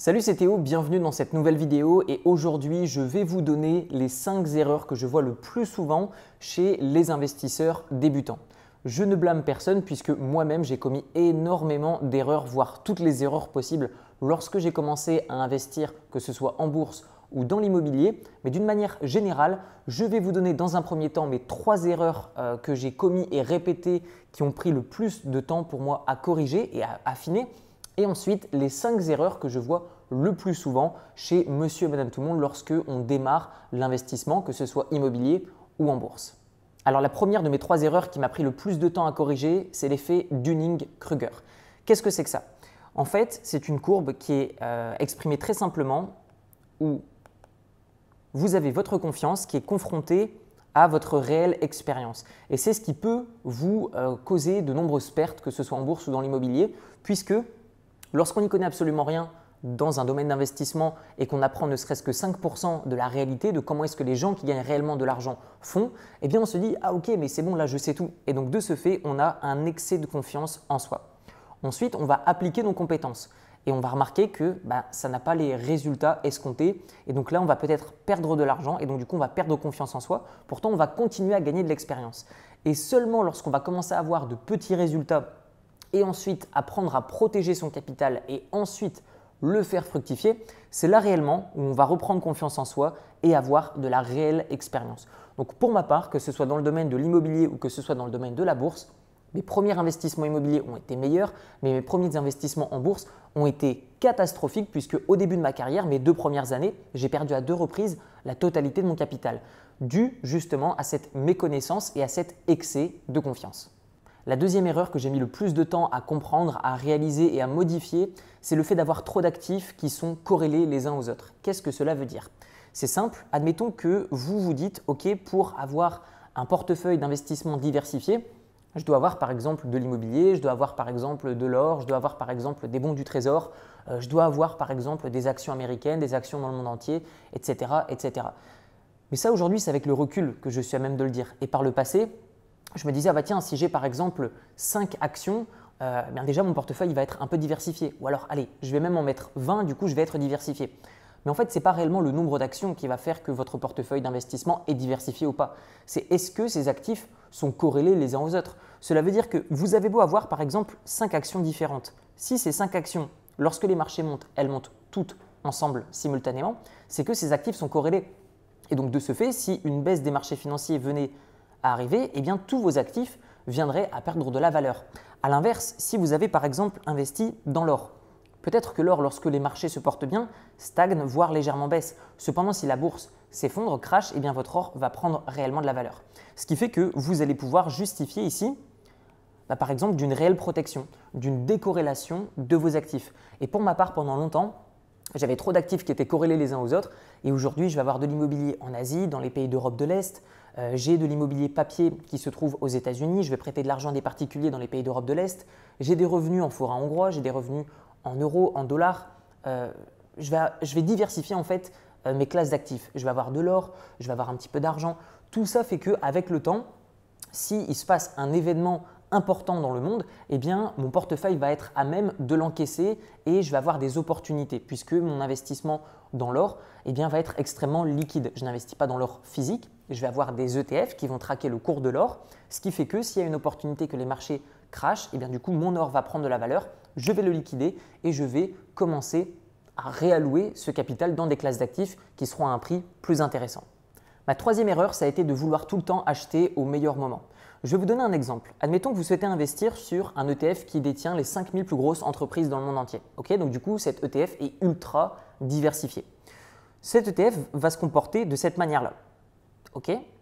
Salut c'est Théo, bienvenue dans cette nouvelle vidéo et aujourd'hui je vais vous donner les 5 erreurs que je vois le plus souvent chez les investisseurs débutants. Je ne blâme personne puisque moi-même j'ai commis énormément d'erreurs, voire toutes les erreurs possibles lorsque j'ai commencé à investir, que ce soit en bourse ou dans l'immobilier. Mais d'une manière générale, je vais vous donner dans un premier temps mes trois erreurs euh, que j'ai commis et répétées qui ont pris le plus de temps pour moi à corriger et à affiner et ensuite, les 5 erreurs que je vois le plus souvent chez monsieur et madame tout le monde lorsque on démarre l'investissement, que ce soit immobilier ou en bourse. Alors la première de mes trois erreurs qui m'a pris le plus de temps à corriger, c'est l'effet Dunning-Kruger. Qu'est-ce que c'est que ça? En fait, c'est une courbe qui est euh, exprimée très simplement où vous avez votre confiance qui est confrontée à votre réelle expérience. Et c'est ce qui peut vous euh, causer de nombreuses pertes, que ce soit en bourse ou dans l'immobilier, puisque Lorsqu'on n'y connaît absolument rien dans un domaine d'investissement et qu'on apprend ne serait-ce que 5% de la réalité, de comment est-ce que les gens qui gagnent réellement de l'argent font, eh bien on se dit ah ok mais c'est bon là je sais tout. Et donc de ce fait on a un excès de confiance en soi. Ensuite on va appliquer nos compétences et on va remarquer que bah, ça n'a pas les résultats escomptés et donc là on va peut-être perdre de l'argent et donc du coup on va perdre confiance en soi. Pourtant on va continuer à gagner de l'expérience. Et seulement lorsqu'on va commencer à avoir de petits résultats et ensuite apprendre à protéger son capital et ensuite le faire fructifier, c'est là réellement où on va reprendre confiance en soi et avoir de la réelle expérience. Donc pour ma part, que ce soit dans le domaine de l'immobilier ou que ce soit dans le domaine de la bourse, mes premiers investissements immobiliers ont été meilleurs, mais mes premiers investissements en bourse ont été catastrophiques puisque au début de ma carrière, mes deux premières années, j'ai perdu à deux reprises la totalité de mon capital, dû justement à cette méconnaissance et à cet excès de confiance. La deuxième erreur que j'ai mis le plus de temps à comprendre, à réaliser et à modifier, c'est le fait d'avoir trop d'actifs qui sont corrélés les uns aux autres. Qu'est-ce que cela veut dire? C'est simple, admettons que vous vous dites, OK, pour avoir un portefeuille d'investissement diversifié, je dois avoir par exemple de l'immobilier, je dois avoir par exemple de l'or, je dois avoir par exemple des bons du trésor, euh, je dois avoir par exemple des actions américaines, des actions dans le monde entier, etc. etc. Mais ça aujourd'hui, c'est avec le recul que je suis à même de le dire. Et par le passé, je me disais, ah bah tiens, si j'ai par exemple 5 actions, euh, bien déjà mon portefeuille va être un peu diversifié. Ou alors, allez, je vais même en mettre 20, du coup je vais être diversifié. Mais en fait, ce n'est pas réellement le nombre d'actions qui va faire que votre portefeuille d'investissement est diversifié ou pas. C'est est-ce que ces actifs sont corrélés les uns aux autres? Cela veut dire que vous avez beau avoir par exemple 5 actions différentes. Si ces 5 actions, lorsque les marchés montent, elles montent toutes ensemble simultanément, c'est que ces actifs sont corrélés. Et donc de ce fait, si une baisse des marchés financiers venait arriver, eh bien tous vos actifs viendraient à perdre de la valeur. A l'inverse, si vous avez par exemple investi dans l'or, peut-être que l'or, lorsque les marchés se portent bien, stagne, voire légèrement baisse. Cependant, si la bourse s'effondre, crache, eh bien votre or va prendre réellement de la valeur. Ce qui fait que vous allez pouvoir justifier ici bah, par exemple d'une réelle protection, d'une décorrélation de vos actifs. Et pour ma part, pendant longtemps, j'avais trop d'actifs qui étaient corrélés les uns aux autres. Et aujourd'hui, je vais avoir de l'immobilier en Asie, dans les pays d'Europe de l'Est, euh, j'ai de l'immobilier papier qui se trouve aux États-Unis, je vais prêter de l'argent des particuliers dans les pays d'Europe de l'Est, j'ai des revenus en forain hongrois, j'ai des revenus en euros, en dollars. Euh, je, vais, diversifier en fait euh, mes classes d'actifs. Je vais avoir de l'or, je vais avoir un petit peu d'argent. Tout ça fait qu'avec le temps, s'il se passe un événement important dans le monde, eh bien, mon portefeuille va être à même de l'encaisser et je vais avoir des opportunités puisque mon investissement dans l'or eh bien, va être extrêmement liquide. Je n'investis pas dans l'or physique, je vais avoir des ETF qui vont traquer le cours de l'or, ce qui fait que s'il y a une opportunité que les marchés crachent, eh bien, du coup, mon or va prendre de la valeur, je vais le liquider et je vais commencer à réallouer ce capital dans des classes d'actifs qui seront à un prix plus intéressant. Ma troisième erreur, ça a été de vouloir tout le temps acheter au meilleur moment. Je vais vous donner un exemple. Admettons que vous souhaitez investir sur un ETF qui détient les 5000 plus grosses entreprises dans le monde entier. donc du coup, cet ETF est ultra diversifié. Cet ETF va se comporter de cette manière-là.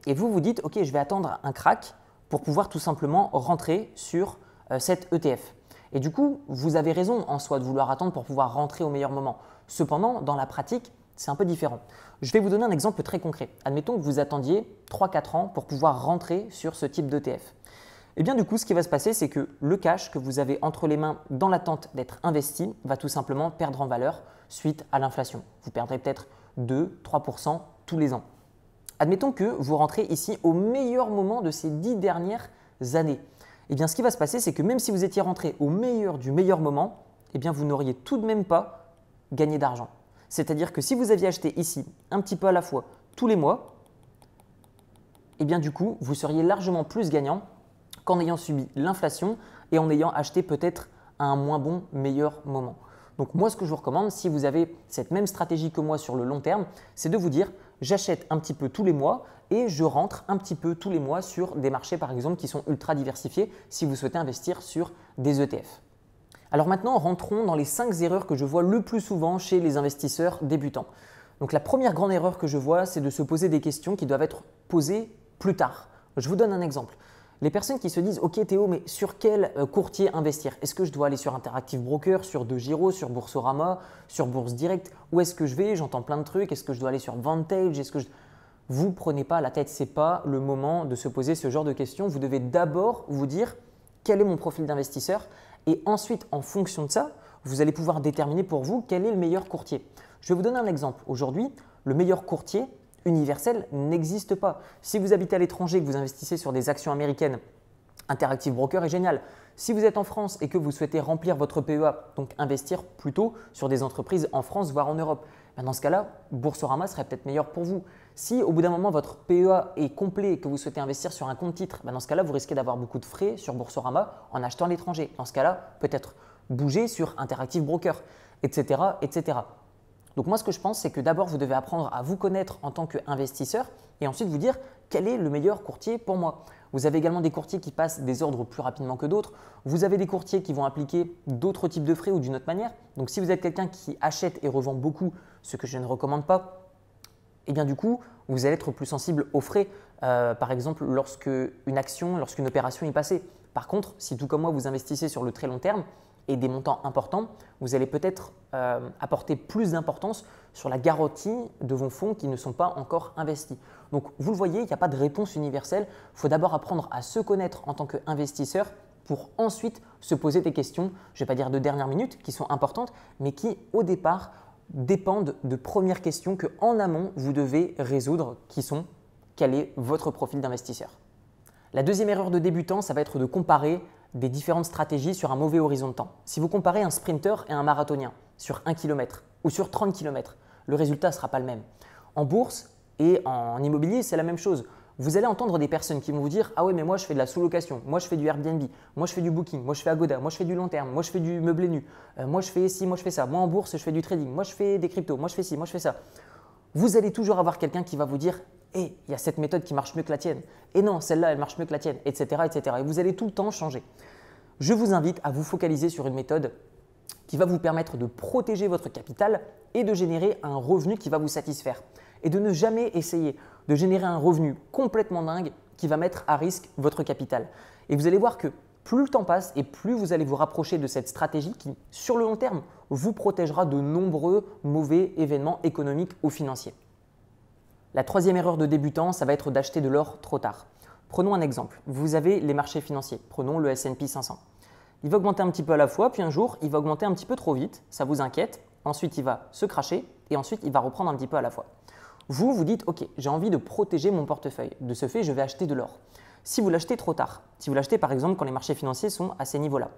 Et vous vous dites, OK, je vais attendre un crack pour pouvoir tout simplement rentrer sur euh, cet ETF. Et du coup, vous avez raison en soi de vouloir attendre pour pouvoir rentrer au meilleur moment. Cependant, dans la pratique, c'est un peu différent. Je vais vous donner un exemple très concret. Admettons que vous attendiez 3-4 ans pour pouvoir rentrer sur ce type d'ETF. Et eh bien du coup, ce qui va se passer, c'est que le cash que vous avez entre les mains dans l'attente d'être investi va tout simplement perdre en valeur suite à l'inflation. Vous perdrez peut-être 2-3% tous les ans. Admettons que vous rentrez ici au meilleur moment de ces 10 dernières années. Eh bien, ce qui va se passer, c'est que même si vous étiez rentré au meilleur du meilleur moment, eh bien, vous n'auriez tout de même pas gagner d'argent. C'est-à-dire que si vous aviez acheté ici un petit peu à la fois tous les mois, eh bien du coup, vous seriez largement plus gagnant qu'en ayant subi l'inflation et en ayant acheté peut-être à un moins bon, meilleur moment. Donc moi, ce que je vous recommande, si vous avez cette même stratégie que moi sur le long terme, c'est de vous dire, j'achète un petit peu tous les mois et je rentre un petit peu tous les mois sur des marchés, par exemple, qui sont ultra diversifiés si vous souhaitez investir sur des ETF. Alors maintenant, rentrons dans les 5 erreurs que je vois le plus souvent chez les investisseurs débutants. Donc la première grande erreur que je vois, c'est de se poser des questions qui doivent être posées plus tard. Je vous donne un exemple. Les personnes qui se disent Ok Théo, mais sur quel euh, courtier investir? Est-ce que je dois aller sur Interactive Broker, sur DeGiro, sur Boursorama, sur Bourse Direct? Où est-ce que je vais? J'entends plein de trucs. Est-ce que je dois aller sur Vantage? Est-ce que. Vous prenez pas la tête, ce n'est pas le moment de se poser ce genre de questions. Vous devez d'abord vous dire quel est mon profil d'investisseur? Et ensuite, en fonction de ça, vous allez pouvoir déterminer pour vous quel est le meilleur courtier. Je vais vous donner un exemple. Aujourd'hui, le meilleur courtier universel n'existe pas. Si vous habitez à l'étranger et que vous investissez sur des actions américaines, Interactive Broker est génial. Si vous êtes en France et que vous souhaitez remplir votre PEA, donc investir plutôt sur des entreprises en France, voire en Europe, ben dans ce cas-là, Boursorama serait peut-être meilleur pour vous. Si au bout d'un moment votre PEA est complet et que vous souhaitez investir sur un compte titre, ben dans ce cas-là, vous risquez d'avoir beaucoup de frais sur Boursorama en achetant à l'étranger. Dans ce cas-là, peut-être bouger sur Interactive Broker, etc., etc. Donc moi, ce que je pense, c'est que d'abord, vous devez apprendre à vous connaître en tant qu'investisseur et ensuite vous dire quel est le meilleur courtier pour moi. Vous avez également des courtiers qui passent des ordres plus rapidement que d'autres. Vous avez des courtiers qui vont appliquer d'autres types de frais ou d'une autre manière. Donc si vous êtes quelqu'un qui achète et revend beaucoup, ce que je ne recommande pas, et eh bien du coup, vous allez être plus sensible aux frais. Euh, par exemple, lorsque une action, lorsqu'une opération est passée. Par contre, si tout comme moi, vous investissez sur le très long terme, et des montants importants, vous allez peut-être euh, apporter plus d'importance sur la garantie de vos fonds qui ne sont pas encore investis. Donc vous le voyez, il n'y a pas de réponse universelle. Il faut d'abord apprendre à se connaître en tant qu'investisseur pour ensuite se poser des questions, je ne vais pas dire de dernière minute, qui sont importantes, mais qui au départ dépendent de premières questions que en amont vous devez résoudre, qui sont quel est votre profil d'investisseur. La deuxième erreur de débutant, ça va être de comparer des différentes stratégies sur un mauvais horizon de temps. Si vous comparez un sprinter et un marathonien sur 1 km ou sur 30 km, le résultat ne sera pas le même. En bourse et en immobilier, c'est la même chose. Vous allez entendre des personnes qui vont vous dire Ah ouais, mais moi je fais de la sous-location, moi je fais du Airbnb, moi je fais du booking, moi je fais Agoda, moi je fais du long terme, moi je fais du meublé nu, euh, moi je fais ci, moi je fais ça, moi en bourse je fais du trading, moi je fais des cryptos, moi je fais ci, moi je fais ça. Vous allez toujours avoir quelqu'un qui va vous dire et il y a cette méthode qui marche mieux que la tienne. Et non, celle-là, elle marche mieux que la tienne, etc., etc. Et vous allez tout le temps changer. Je vous invite à vous focaliser sur une méthode qui va vous permettre de protéger votre capital et de générer un revenu qui va vous satisfaire. Et de ne jamais essayer de générer un revenu complètement dingue qui va mettre à risque votre capital. Et vous allez voir que plus le temps passe et plus vous allez vous rapprocher de cette stratégie qui, sur le long terme, vous protégera de nombreux mauvais événements économiques ou financiers. La troisième erreur de débutant, ça va être d'acheter de l'or trop tard. Prenons un exemple. Vous avez les marchés financiers. Prenons le S&P 500. Il va augmenter un petit peu à la fois, puis un jour, il va augmenter un petit peu trop vite. Ça vous inquiète. Ensuite, il va se cracher et ensuite, il va reprendre un petit peu à la fois. Vous, vous dites, OK, j'ai envie de protéger mon portefeuille. De ce fait, je vais acheter de l'or. Si vous l'achetez trop tard, si vous l'achetez par exemple quand les marchés financiers sont à ces niveaux-là,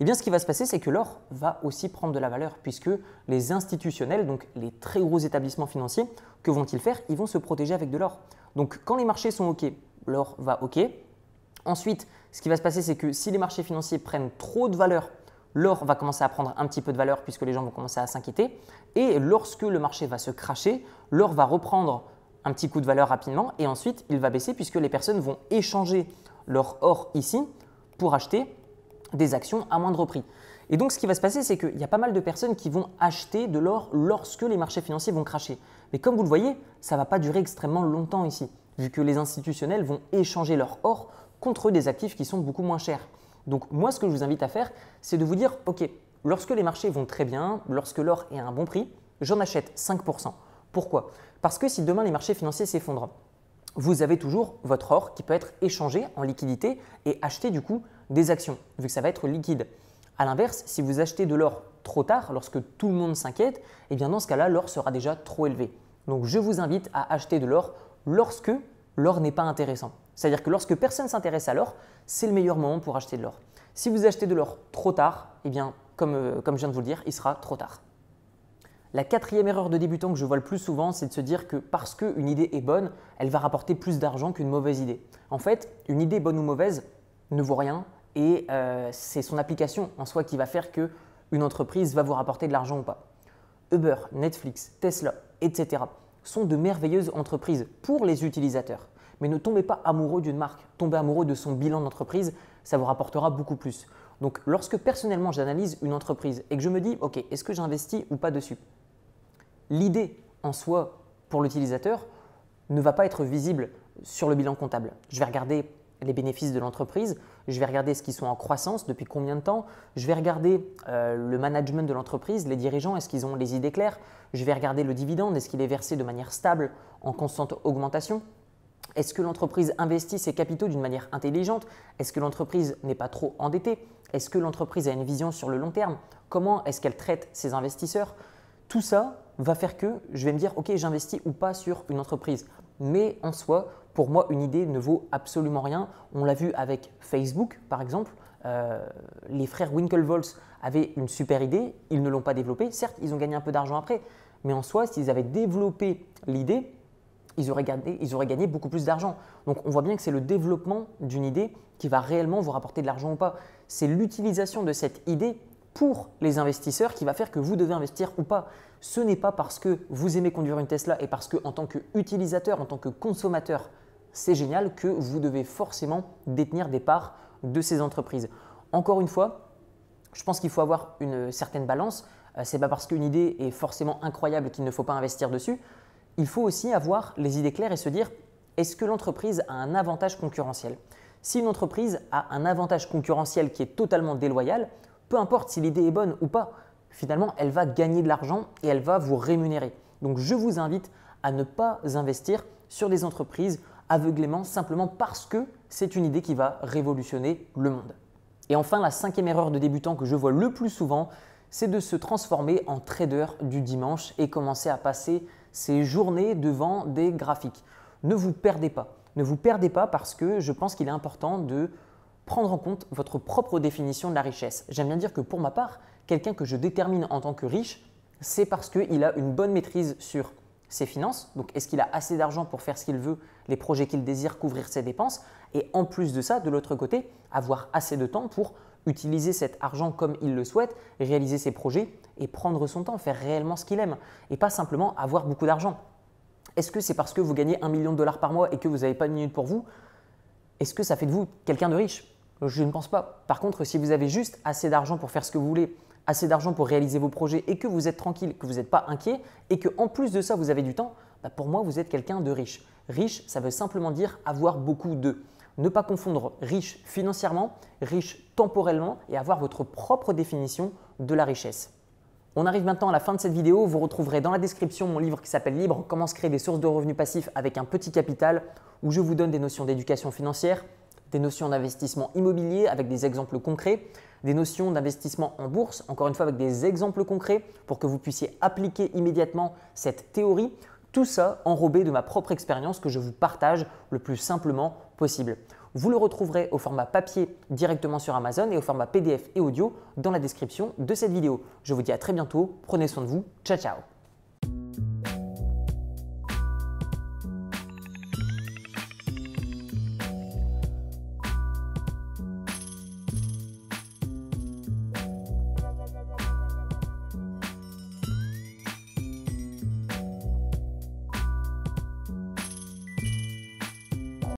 eh bien, ce qui va se passer, c'est que l'or va aussi prendre de la valeur, puisque les institutionnels, donc les très gros établissements financiers, que vont-ils faire? Ils vont se protéger avec de l'or. Donc, quand les marchés sont OK, l'or va OK. Ensuite, ce qui va se passer, c'est que si les marchés financiers prennent trop de valeur, l'or va commencer à prendre un petit peu de valeur puisque les gens vont commencer à s'inquiéter. Et lorsque le marché va se cracher, l'or va reprendre un petit coup de valeur rapidement et ensuite il va baisser puisque les personnes vont échanger leur or ici pour acheter des actions à moindre prix. Et donc ce qui va se passer, c'est qu'il y a pas mal de personnes qui vont acheter de l'or lorsque les marchés financiers vont cracher. Mais comme vous le voyez, ça ne va pas durer extrêmement longtemps ici, vu que les institutionnels vont échanger leur or contre des actifs qui sont beaucoup moins chers. Donc moi, ce que je vous invite à faire, c'est de vous dire, OK, lorsque les marchés vont très bien, lorsque l'or est à un bon prix, j'en achète 5%. Pourquoi? Parce que si demain les marchés financiers s'effondrent, vous avez toujours votre or qui peut être échangé en liquidité et acheté du coup des actions, vu que ça va être liquide. A l'inverse, si vous achetez de l'or trop tard, lorsque tout le monde s'inquiète, eh bien dans ce cas-là, l'or sera déjà trop élevé. Donc je vous invite à acheter de l'or lorsque l'or n'est pas intéressant. C'est-à-dire que lorsque personne s'intéresse à l'or, c'est le meilleur moment pour acheter de l'or. Si vous achetez de l'or trop tard, eh bien comme, euh, comme je viens de vous le dire, il sera trop tard. La quatrième erreur de débutant que je vois le plus souvent, c'est de se dire que parce qu'une idée est bonne, elle va rapporter plus d'argent qu'une mauvaise idée. En fait, une idée bonne ou mauvaise ne vaut rien et euh, c'est son application en soi qui va faire que une entreprise va vous rapporter de l'argent ou pas. Uber, Netflix, Tesla, etc. sont de merveilleuses entreprises pour les utilisateurs. Mais ne tombez pas amoureux d'une marque, tombez amoureux de son bilan d'entreprise, ça vous rapportera beaucoup plus. Donc lorsque personnellement j'analyse une entreprise et que je me dis, ok, est-ce que j'investis ou pas dessus? L'idée en soi pour l'utilisateur ne va pas être visible sur le bilan comptable. Je vais regarder les bénéfices de l'entreprise, je vais regarder ce qu'ils sont en croissance, depuis combien de temps, je vais regarder euh, le management de l'entreprise, les dirigeants, est-ce qu'ils ont les idées claires, je vais regarder le dividende, est-ce qu'il est versé de manière stable, en constante augmentation, est-ce que l'entreprise investit ses capitaux d'une manière intelligente, est-ce que l'entreprise n'est pas trop endettée, est-ce que l'entreprise a une vision sur le long terme, comment est-ce qu'elle traite ses investisseurs, tout ça va faire que je vais me dire, ok, j'investis ou pas sur une entreprise. Mais en soi, pour moi, une idée ne vaut absolument rien. On l'a vu avec Facebook, par exemple. Euh, les frères Winklevoss avaient une super idée, ils ne l'ont pas développée. Certes, ils ont gagné un peu d'argent après, mais en soi, s'ils avaient développé l'idée, ils ils auraient gagné beaucoup plus d'argent. Donc on voit bien que c'est le développement d'une idée qui va réellement vous rapporter de l'argent ou pas. C'est l'utilisation de cette idée pour les investisseurs qui va faire que vous devez investir ou pas. Ce n'est pas parce que vous aimez conduire une Tesla et parce que en tant qu'utilisateur, en tant que consommateur, c'est génial que vous devez forcément détenir des parts de ces entreprises. Encore une fois, je pense qu'il faut avoir une certaine balance. Euh, Ce n'est pas parce qu'une idée est forcément incroyable qu'il ne faut pas investir dessus. Il faut aussi avoir les idées claires et se dire est-ce que l'entreprise a un avantage concurrentiel? Si une entreprise a un avantage concurrentiel qui est totalement déloyal, peu importe si l'idée est bonne ou pas, finalement, elle va gagner de l'argent et elle va vous rémunérer. Donc, je vous invite à ne pas investir sur des entreprises aveuglément simplement parce que c'est une idée qui va révolutionner le monde. Et enfin, la cinquième erreur de débutant que je vois le plus souvent, c'est de se transformer en trader du dimanche et commencer à passer ses journées devant des graphiques. Ne vous perdez pas. Ne vous perdez pas parce que je pense qu'il est important de prendre en compte votre propre définition de la richesse. J'aime bien dire que pour ma part, quelqu'un que je détermine en tant que riche, c'est parce qu'il a une bonne maîtrise sur ses finances, donc est-ce qu'il a assez d'argent pour faire ce qu'il veut, les projets qu'il désire, couvrir ses dépenses, et en plus de ça, de l'autre côté, avoir assez de temps pour utiliser cet argent comme il le souhaite, réaliser ses projets et prendre son temps, faire réellement ce qu'il aime, et pas simplement avoir beaucoup d'argent. Est-ce que c'est parce que vous gagnez un million de dollars par mois et que vous n'avez pas de minute pour vous? Est-ce que ça fait de vous quelqu'un de riche? Je ne pense pas. Par contre, si vous avez juste assez d'argent pour faire ce que vous voulez, assez d'argent pour réaliser vos projets et que vous êtes tranquille, que vous n'êtes pas inquiet et que en plus de ça vous avez du temps, bah, pour moi vous êtes quelqu'un de riche. Riche, ça veut simplement dire avoir beaucoup de. Ne pas confondre riche financièrement, riche temporellement et avoir votre propre définition de la richesse. On arrive maintenant à la fin de cette vidéo. Vous retrouverez dans la description mon livre qui s'appelle Libre, comment se créer des sources de revenus passifs avec un petit capital, où je vous donne des notions d'éducation financière, des notions d'investissement immobilier avec des exemples concrets, des notions d'investissement en bourse, encore une fois avec des exemples concrets pour que vous puissiez appliquer immédiatement cette théorie. Tout ça enrobé de ma propre expérience que je vous partage le plus simplement possible. Vous le retrouverez au format papier directement sur Amazon et au format PDF et audio dans la description de cette vidéo. Je vous dis à très bientôt, prenez soin de vous, ciao ciao